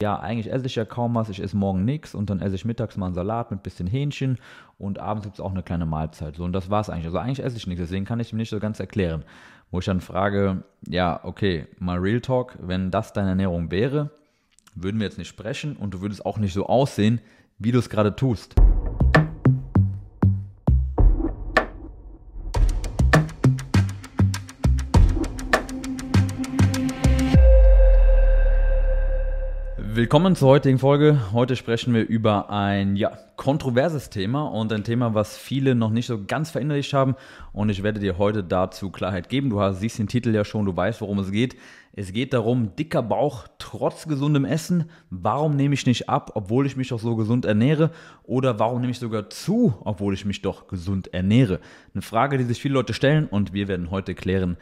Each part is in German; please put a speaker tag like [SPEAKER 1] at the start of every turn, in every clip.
[SPEAKER 1] ja, eigentlich esse ich ja kaum was, ich esse morgen nichts und dann esse ich mittags mal einen Salat mit ein bisschen Hähnchen und abends gibt es auch eine kleine Mahlzeit. So, und das war es eigentlich. Also eigentlich esse ich nichts, deswegen kann ich ihm nicht so ganz erklären. Wo ich dann frage, ja, okay, mal Real Talk, wenn das deine Ernährung wäre, würden wir jetzt nicht sprechen und du würdest auch nicht so aussehen, wie du es gerade tust. Willkommen zur heutigen Folge. Heute sprechen wir über ein ja, kontroverses Thema und ein Thema, was viele noch nicht so ganz verinnerlicht haben. Und ich werde dir heute dazu Klarheit geben. Du hast, siehst den Titel ja schon, du weißt, worum es geht. Es geht darum, dicker Bauch trotz gesundem Essen. Warum nehme ich nicht ab, obwohl ich mich doch so gesund ernähre? Oder warum nehme ich sogar zu, obwohl ich mich doch gesund ernähre? Eine Frage, die sich viele Leute stellen und wir werden heute klären,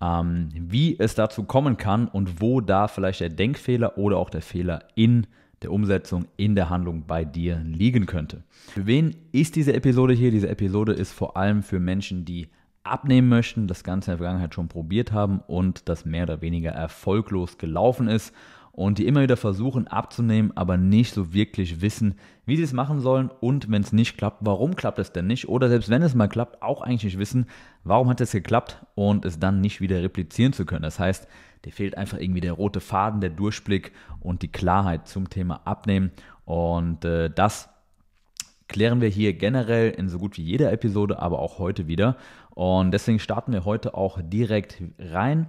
[SPEAKER 1] ähm, wie es dazu kommen kann und wo da vielleicht der Denkfehler oder auch der Fehler in der Umsetzung, in der Handlung bei dir liegen könnte. Für wen ist diese Episode hier? Diese Episode ist vor allem für Menschen, die abnehmen möchten, das Ganze in der Vergangenheit schon probiert haben und das mehr oder weniger erfolglos gelaufen ist und die immer wieder versuchen abzunehmen, aber nicht so wirklich wissen, wie sie es machen sollen und wenn es nicht klappt, warum klappt es denn nicht oder selbst wenn es mal klappt, auch eigentlich nicht wissen, warum hat es geklappt und es dann nicht wieder replizieren zu können. Das heißt, dir fehlt einfach irgendwie der rote Faden, der Durchblick und die Klarheit zum Thema Abnehmen und äh, das klären wir hier generell in so gut wie jeder Episode, aber auch heute wieder. Und deswegen starten wir heute auch direkt rein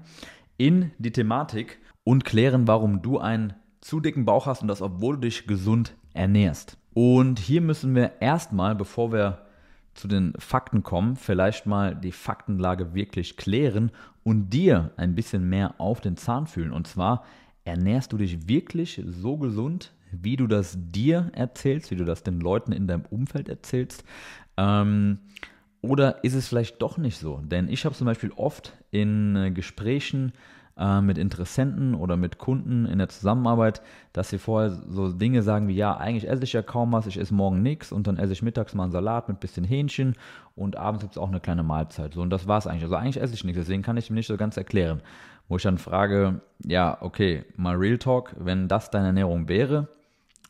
[SPEAKER 1] in die Thematik und klären, warum du einen zu dicken Bauch hast und das, obwohl du dich gesund ernährst. Und hier müssen wir erstmal, bevor wir zu den Fakten kommen, vielleicht mal die Faktenlage wirklich klären und dir ein bisschen mehr auf den Zahn fühlen. Und zwar, ernährst du dich wirklich so gesund, wie du das dir erzählst, wie du das den Leuten in deinem Umfeld erzählst? Ähm, oder ist es vielleicht doch nicht so? Denn ich habe zum Beispiel oft in äh, Gesprächen äh, mit Interessenten oder mit Kunden in der Zusammenarbeit, dass sie vorher so Dinge sagen wie, ja, eigentlich esse ich ja kaum was, ich esse morgen nichts und dann esse ich mittags mal einen Salat mit ein bisschen Hähnchen und abends gibt es auch eine kleine Mahlzeit. So, und das war es eigentlich. Also eigentlich esse ich nichts, deswegen kann ich mir nicht so ganz erklären. Wo ich dann frage, ja, okay, mal Real Talk, wenn das deine Ernährung wäre,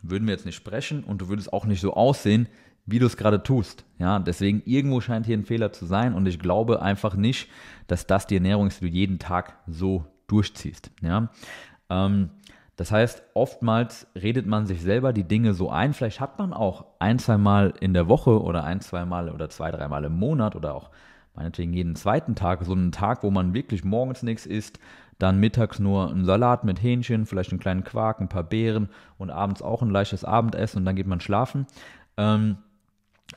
[SPEAKER 1] würden wir jetzt nicht sprechen und du würdest auch nicht so aussehen, wie du es gerade tust. Ja, deswegen irgendwo scheint hier ein Fehler zu sein und ich glaube einfach nicht, dass das die Ernährung ist, die du jeden Tag so durchziehst. Ja, ähm, das heißt, oftmals redet man sich selber die Dinge so ein. Vielleicht hat man auch ein, zwei Mal in der Woche oder ein, zwei Mal oder zwei, drei Mal im Monat oder auch meinetwegen jeden zweiten Tag so einen Tag, wo man wirklich morgens nichts isst, dann mittags nur einen Salat mit Hähnchen, vielleicht einen kleinen Quark, ein paar Beeren und abends auch ein leichtes Abendessen und dann geht man schlafen. Ähm,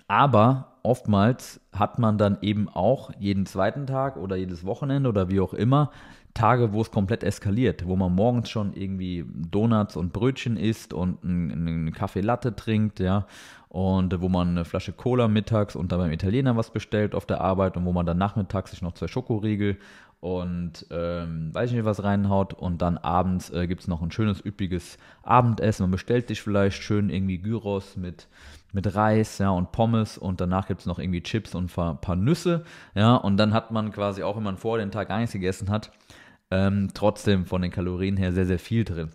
[SPEAKER 1] aber oftmals hat man dann eben auch jeden zweiten Tag oder jedes Wochenende oder wie auch immer Tage, wo es komplett eskaliert, wo man morgens schon irgendwie Donuts und Brötchen isst und einen Kaffee Latte trinkt, ja, und wo man eine Flasche Cola mittags und dann beim Italiener was bestellt auf der Arbeit und wo man dann nachmittags sich noch zwei Schokoriegel und ähm, weiß ich nicht was reinhaut und dann abends äh, gibt es noch ein schönes üppiges Abendessen. Man bestellt sich vielleicht schön irgendwie Gyros mit mit Reis ja, und Pommes und danach gibt es noch irgendwie Chips und ein paar, paar, Nüsse. Ja, und dann hat man quasi, auch wenn man vor den Tag gar nichts gegessen hat, ähm, trotzdem von den Kalorien her sehr, sehr viel drin.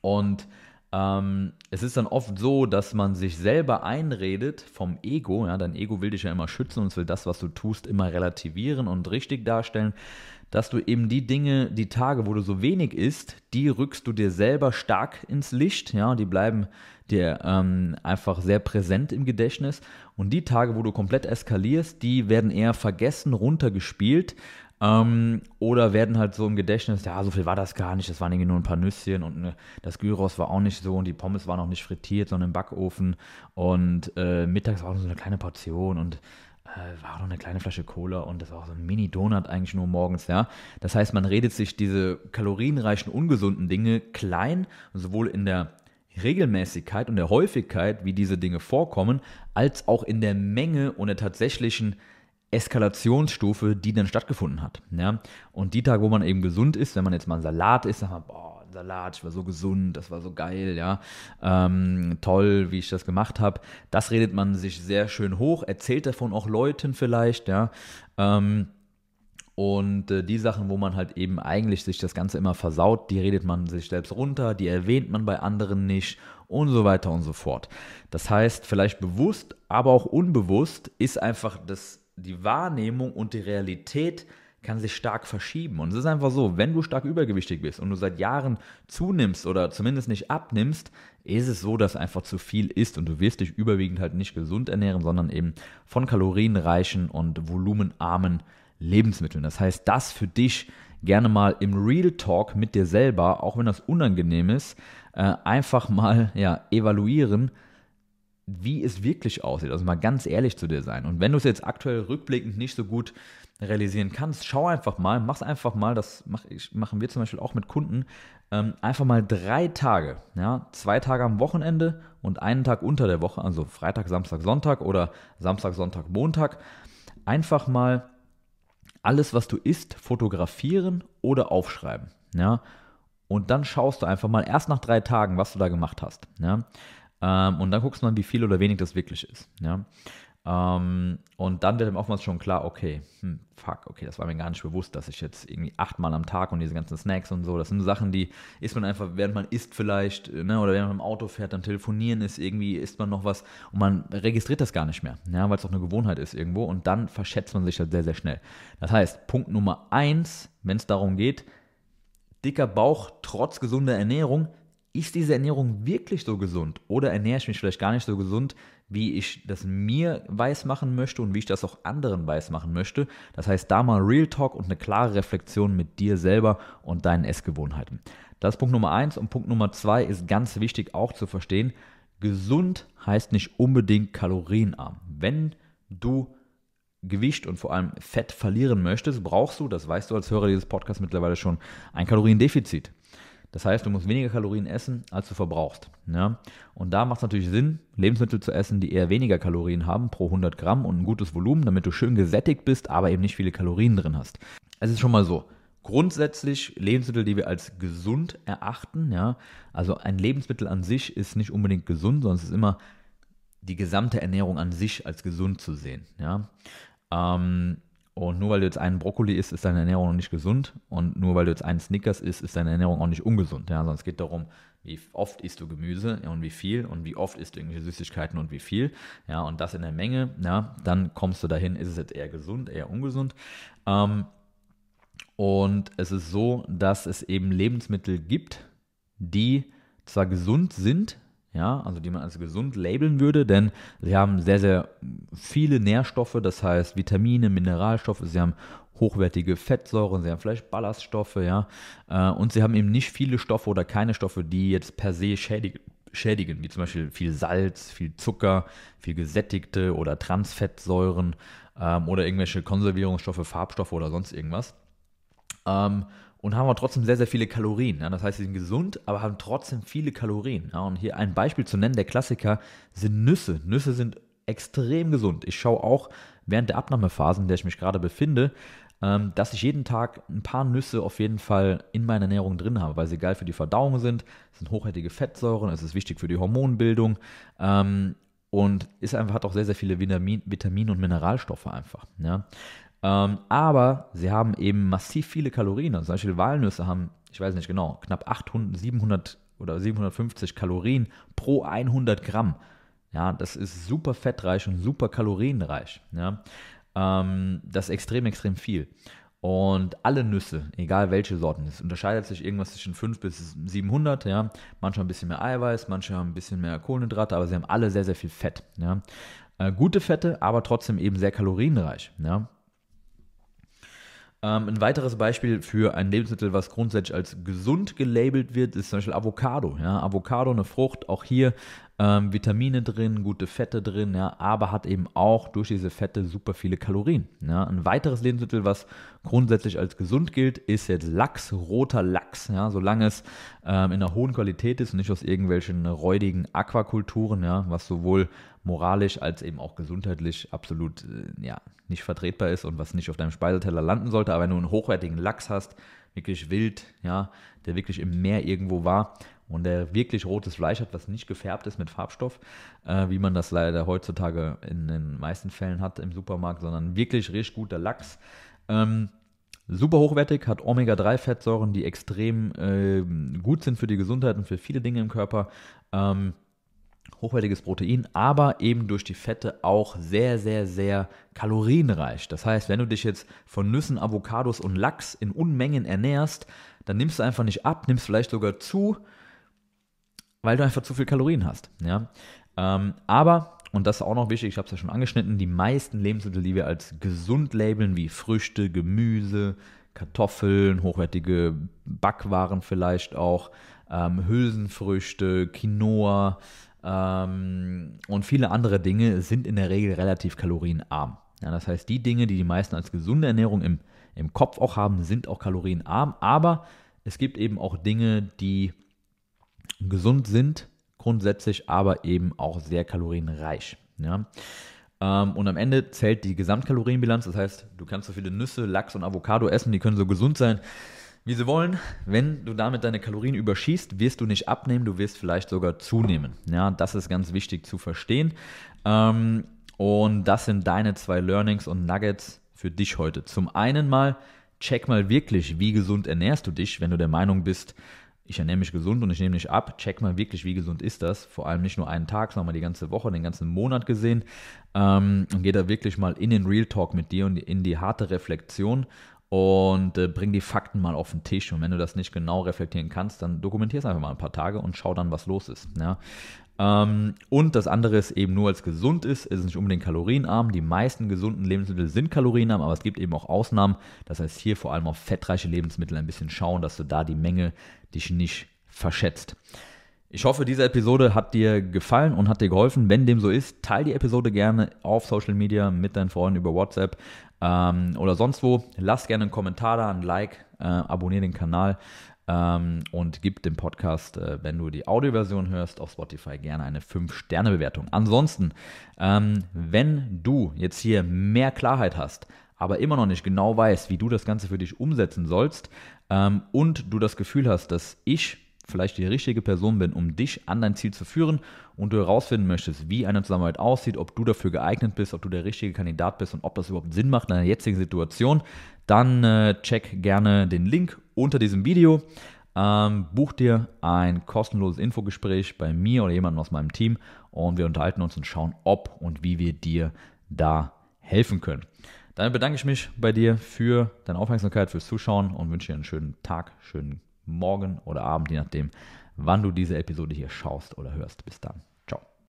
[SPEAKER 1] Und ähm, es ist dann oft so, dass man sich selber einredet vom Ego, ja, dein Ego will dich ja immer schützen und will das, was du tust, immer relativieren und richtig darstellen, dass du eben die Dinge, die Tage, wo du so wenig isst, die rückst du dir selber stark ins Licht, ja, die bleiben dir ähm, einfach sehr präsent im Gedächtnis. Und die Tage, wo du komplett eskalierst, die werden eher vergessen, runtergespielt ähm, oder werden halt so im Gedächtnis, ja, so viel war das gar nicht, das waren irgendwie nur ein paar Nüsschen und ne, das Gyros war auch nicht so und die Pommes waren auch nicht frittiert, sondern im Backofen und äh, mittags war auch nur so eine kleine Portion und äh, war auch noch eine kleine Flasche Cola und das war auch so ein Mini-Donut eigentlich nur morgens, ja. Das heißt, man redet sich diese kalorienreichen, ungesunden Dinge klein, sowohl in der Regelmäßigkeit und der Häufigkeit, wie diese Dinge vorkommen, als auch in der Menge und der tatsächlichen Eskalationsstufe, die dann stattgefunden hat. Ja? Und die Tage, wo man eben gesund ist, wenn man jetzt mal ein Salat isst, sagt man, boah, Salat, ich war so gesund, das war so geil, ja, ähm, toll, wie ich das gemacht habe. Das redet man sich sehr schön hoch, erzählt davon auch Leuten vielleicht, ja. Ähm, Und äh, die Sachen, wo man halt eben eigentlich sich das Ganze immer versaut, die redet man sich selbst runter, die erwähnt man bei anderen nicht und so weiter und so fort. Das heißt, vielleicht bewusst, aber auch unbewusst ist einfach das, die Wahrnehmung und die Realität kann sich stark verschieben. Und es ist einfach so, wenn du stark übergewichtig bist und du seit Jahren zunimmst oder zumindest nicht abnimmst, ist es so, dass einfach zu viel ist und du wirst dich überwiegend halt nicht gesund ernähren, sondern eben von kalorienreichen und volumenarmen Lebensmitteln. Das heißt, das für dich gerne mal im Real Talk mit dir selber, auch wenn das unangenehm ist, äh, einfach mal ja, evaluieren, wie es wirklich aussieht. Also mal ganz ehrlich zu dir sein. Und wenn du es jetzt aktuell rückblickend nicht so gut realisieren kannst, schau einfach mal, mach einfach mal, das mach ich, machen wir zum Beispiel auch mit Kunden, ähm, einfach mal drei Tage, ja, zwei Tage am Wochenende und einen Tag unter der Woche, also Freitag, Samstag, Sonntag oder Samstag, Sonntag, Montag, einfach mal alles, was du isst, fotografieren oder aufschreiben, ja, und dann schaust du einfach mal erst nach drei Tagen, was du da gemacht hast, ja, ähm, und dann guckst du mal, wie viel oder wenig das wirklich ist, ja. Ähm, und dann wird ihm oftmals schon klar, okay, hm, fuck, okay, das war mir gar nicht bewusst, dass ich jetzt irgendwie achtmal am Tag und diese ganzen Snacks und so, das sind Sachen, die isst man einfach, während man isst vielleicht, ne, oder während man im Auto fährt, dann telefonieren ist, irgendwie isst man noch was und man registriert das gar nicht mehr, ja, weil es auch eine Gewohnheit ist irgendwo und dann verschätzt man sich halt sehr, sehr schnell. Das heißt, Punkt Nummer eins, wenn es darum geht, dicker Bauch trotz gesunder Ernährung, ist diese Ernährung wirklich so gesund oder ernähre ich mich vielleicht gar nicht so gesund, wie ich das mir weiß machen möchte und wie ich das auch anderen weiß machen möchte. Das heißt, da mal Real Talk und eine klare Reflexion mit dir selber und deinen Essgewohnheiten. Das ist Punkt Nummer eins und Punkt Nummer zwei ist ganz wichtig auch zu verstehen. Gesund heißt nicht unbedingt kalorienarm. Wenn du Gewicht und vor allem Fett verlieren möchtest, brauchst du, das weißt du als Hörer dieses Podcasts mittlerweile schon, ein Kaloriendefizit. Das heißt, du musst weniger Kalorien essen, als du verbrauchst. Ja? Und da macht es natürlich Sinn, Lebensmittel zu essen, die eher weniger Kalorien haben pro 100 Gramm und ein gutes Volumen, damit du schön gesättigt bist, aber eben nicht viele Kalorien drin hast. Es ist schon mal so. Grundsätzlich Lebensmittel, die wir als gesund erachten, ja, also ein Lebensmittel an sich ist nicht unbedingt gesund, sondern es ist immer die gesamte Ernährung an sich als gesund zu sehen. Ja. Ähm, und nur weil du jetzt einen Brokkoli isst, ist deine Ernährung noch nicht gesund. Und nur weil du jetzt einen Snickers isst, ist deine Ernährung auch nicht ungesund. Ja, sondern es geht darum, wie oft isst du Gemüse und wie viel und wie oft isst du irgendwelche Süßigkeiten und wie viel. Ja, und das in der Menge, ja, dann kommst du dahin, ist es jetzt eher gesund, eher ungesund. Ähm, und es ist so, dass es eben Lebensmittel gibt, die zwar gesund sind, ja, also die man als gesund labeln würde, denn sie haben sehr, sehr viele Nährstoffe, das heißt Vitamine, Mineralstoffe, sie haben hochwertige Fettsäuren, sie haben vielleicht Ballaststoffe, ja, äh, und sie haben eben nicht viele Stoffe oder keine Stoffe, die jetzt per se schädigen, schädigen wie zum Beispiel viel Salz, viel Zucker, viel gesättigte oder Transfettsäuren ähm, oder irgendwelche Konservierungsstoffe, Farbstoffe oder sonst irgendwas. Ähm, und haben aber trotzdem sehr, sehr viele Kalorien. Ja? Das heißt, sie sind gesund, aber haben trotzdem viele Kalorien. Ja? Und hier ein Beispiel zu nennen, der Klassiker sind Nüsse. Nüsse sind extrem gesund. Ich schaue auch während der Abnahmephase, in der ich mich gerade befinde, ähm, dass ich jeden Tag ein paar Nüsse auf jeden Fall in meiner Ernährung drin habe, weil sie geil für die Verdauung sind. Es sind hochwertige Fettsäuren, es ist wichtig für die Hormonbildung. Ähm, und ist einfach, hat auch sehr, sehr viele Vitamin, Vitamine und Mineralstoffe einfach. Ja. Ähm, aber sie haben eben massiv viele Kalorien. Also zum Beispiel Walnüsse haben, ich weiß nicht genau, knapp 800, 700 oder 750 Kalorien pro 100 Gramm. Ja, das ist super fettreich und super kalorienreich. Ja. Ähm, das ist extrem, extrem viel. Und alle Nüsse, egal welche Sorten, es unterscheidet sich irgendwas zwischen 5 bis 700, ja. Manche haben ein bisschen mehr Eiweiß, manche haben ein bisschen mehr Kohlenhydrate, aber sie haben alle sehr, sehr viel Fett, ja. Äh, gute Fette, aber trotzdem eben sehr kalorienreich, ja. Ähm, ein weiteres Beispiel für ein Lebensmittel, was grundsätzlich als gesund gelabelt wird, ist zum Beispiel Avocado. Ja, Avocado, eine Frucht, auch hier ähm, Vitamine drin, gute Fette drin, ja, aber hat eben auch durch diese Fette super viele Kalorien. Ja. Ein weiteres Lebensmittel, was grundsätzlich als gesund gilt, ist jetzt Lachs, roter Lachs, ja, solange es ähm, in einer hohen Qualität ist und nicht aus irgendwelchen räudigen Aquakulturen, ja, was sowohl moralisch als eben auch gesundheitlich absolut äh, ja, nicht vertretbar ist und was nicht auf deinem Speiseteller landen sollte. Aber wenn du einen hochwertigen Lachs hast, wirklich wild, ja, der wirklich im Meer irgendwo war und der wirklich rotes Fleisch hat, was nicht gefärbt ist mit Farbstoff, äh, wie man das leider heutzutage in den meisten Fällen hat im Supermarkt, sondern wirklich richtig guter Lachs. Ähm, super hochwertig, hat Omega-3-Fettsäuren, die extrem äh, gut sind für die Gesundheit und für viele Dinge im Körper. Ähm, hochwertiges Protein, aber eben durch die Fette auch sehr, sehr, sehr kalorienreich. Das heißt, wenn du dich jetzt von Nüssen, Avocados und Lachs in Unmengen ernährst, dann nimmst du einfach nicht ab, nimmst vielleicht sogar zu, weil du einfach zu viel Kalorien hast. Ja? Ähm, aber, und das ist auch noch wichtig, ich habe es ja schon angeschnitten, die meisten Lebensmittel, die wir als gesund labeln, wie Früchte, Gemüse, Kartoffeln, hochwertige Backwaren vielleicht auch, ähm, Hülsenfrüchte, Quinoa ähm, und viele andere Dinge sind in der Regel relativ kalorienarm. Ja, das heißt, die Dinge, die die meisten als gesunde Ernährung im, im Kopf auch haben, sind auch kalorienarm, aber es gibt eben auch Dinge, die gesund sind, grundsätzlich, aber eben auch sehr kalorienreich. Ja? Ähm, und am Ende zählt die Gesamtkalorienbilanz, das heißt, du kannst so viele Nüsse, Lachs und Avocado essen, die können so gesund sein, wie sie wollen. Wenn du damit deine Kalorien überschießt, wirst du nicht abnehmen, du wirst vielleicht sogar zunehmen. Ja, das ist ganz wichtig zu verstehen. Ähm, und das sind deine zwei Learnings und Nuggets für dich heute. Zum einen mal, check mal wirklich, wie gesund ernährst du dich, wenn du der Meinung bist, ich ernähre mich gesund und ich nehme nicht ab. Check mal wirklich, wie gesund ist das. Vor allem nicht nur einen Tag, sondern mal die ganze Woche, den ganzen Monat gesehen. Ähm, und geh da wirklich mal in den Real Talk mit dir und in die harte Reflexion und äh, bring die Fakten mal auf den Tisch. Und wenn du das nicht genau reflektieren kannst, dann dokumentier es einfach mal ein paar Tage und schau dann, was los ist. Ja? Ähm, und das andere ist eben nur, als gesund ist, ist es nicht unbedingt kalorienarm. Die meisten gesunden Lebensmittel sind kalorienarm, aber es gibt eben auch Ausnahmen. Das heißt, hier vor allem auf fettreiche Lebensmittel ein bisschen schauen, dass du da die Menge dich nicht verschätzt. Ich hoffe, diese Episode hat dir gefallen und hat dir geholfen. Wenn dem so ist, teile die Episode gerne auf Social Media mit deinen Freunden über WhatsApp ähm, oder sonst wo. Lass gerne einen Kommentar da, ein Like, äh, abonniere den Kanal ähm, und gib dem Podcast, äh, wenn du die Audioversion hörst, auf Spotify gerne eine 5-Sterne-Bewertung. Ansonsten, ähm, wenn du jetzt hier mehr Klarheit hast, aber immer noch nicht genau weißt, wie du das Ganze für dich umsetzen sollst ähm, und du das Gefühl hast, dass ich vielleicht die richtige Person bin, um dich an dein Ziel zu führen und du herausfinden möchtest, wie eine Zusammenarbeit aussieht, ob du dafür geeignet bist, ob du der richtige Kandidat bist und ob das überhaupt Sinn macht in deiner jetzigen Situation, dann äh, check gerne den Link unter diesem Video. Ähm, buch dir ein kostenloses Infogespräch bei mir oder jemandem aus meinem Team und wir unterhalten uns und schauen, ob und wie wir dir da helfen können. Dann bedanke ich mich bei dir für deine Aufmerksamkeit, fürs Zuschauen und wünsche dir einen schönen Tag, schönen Morgen oder Abend, je nachdem, wann du diese Episode hier schaust oder hörst. Bis dann.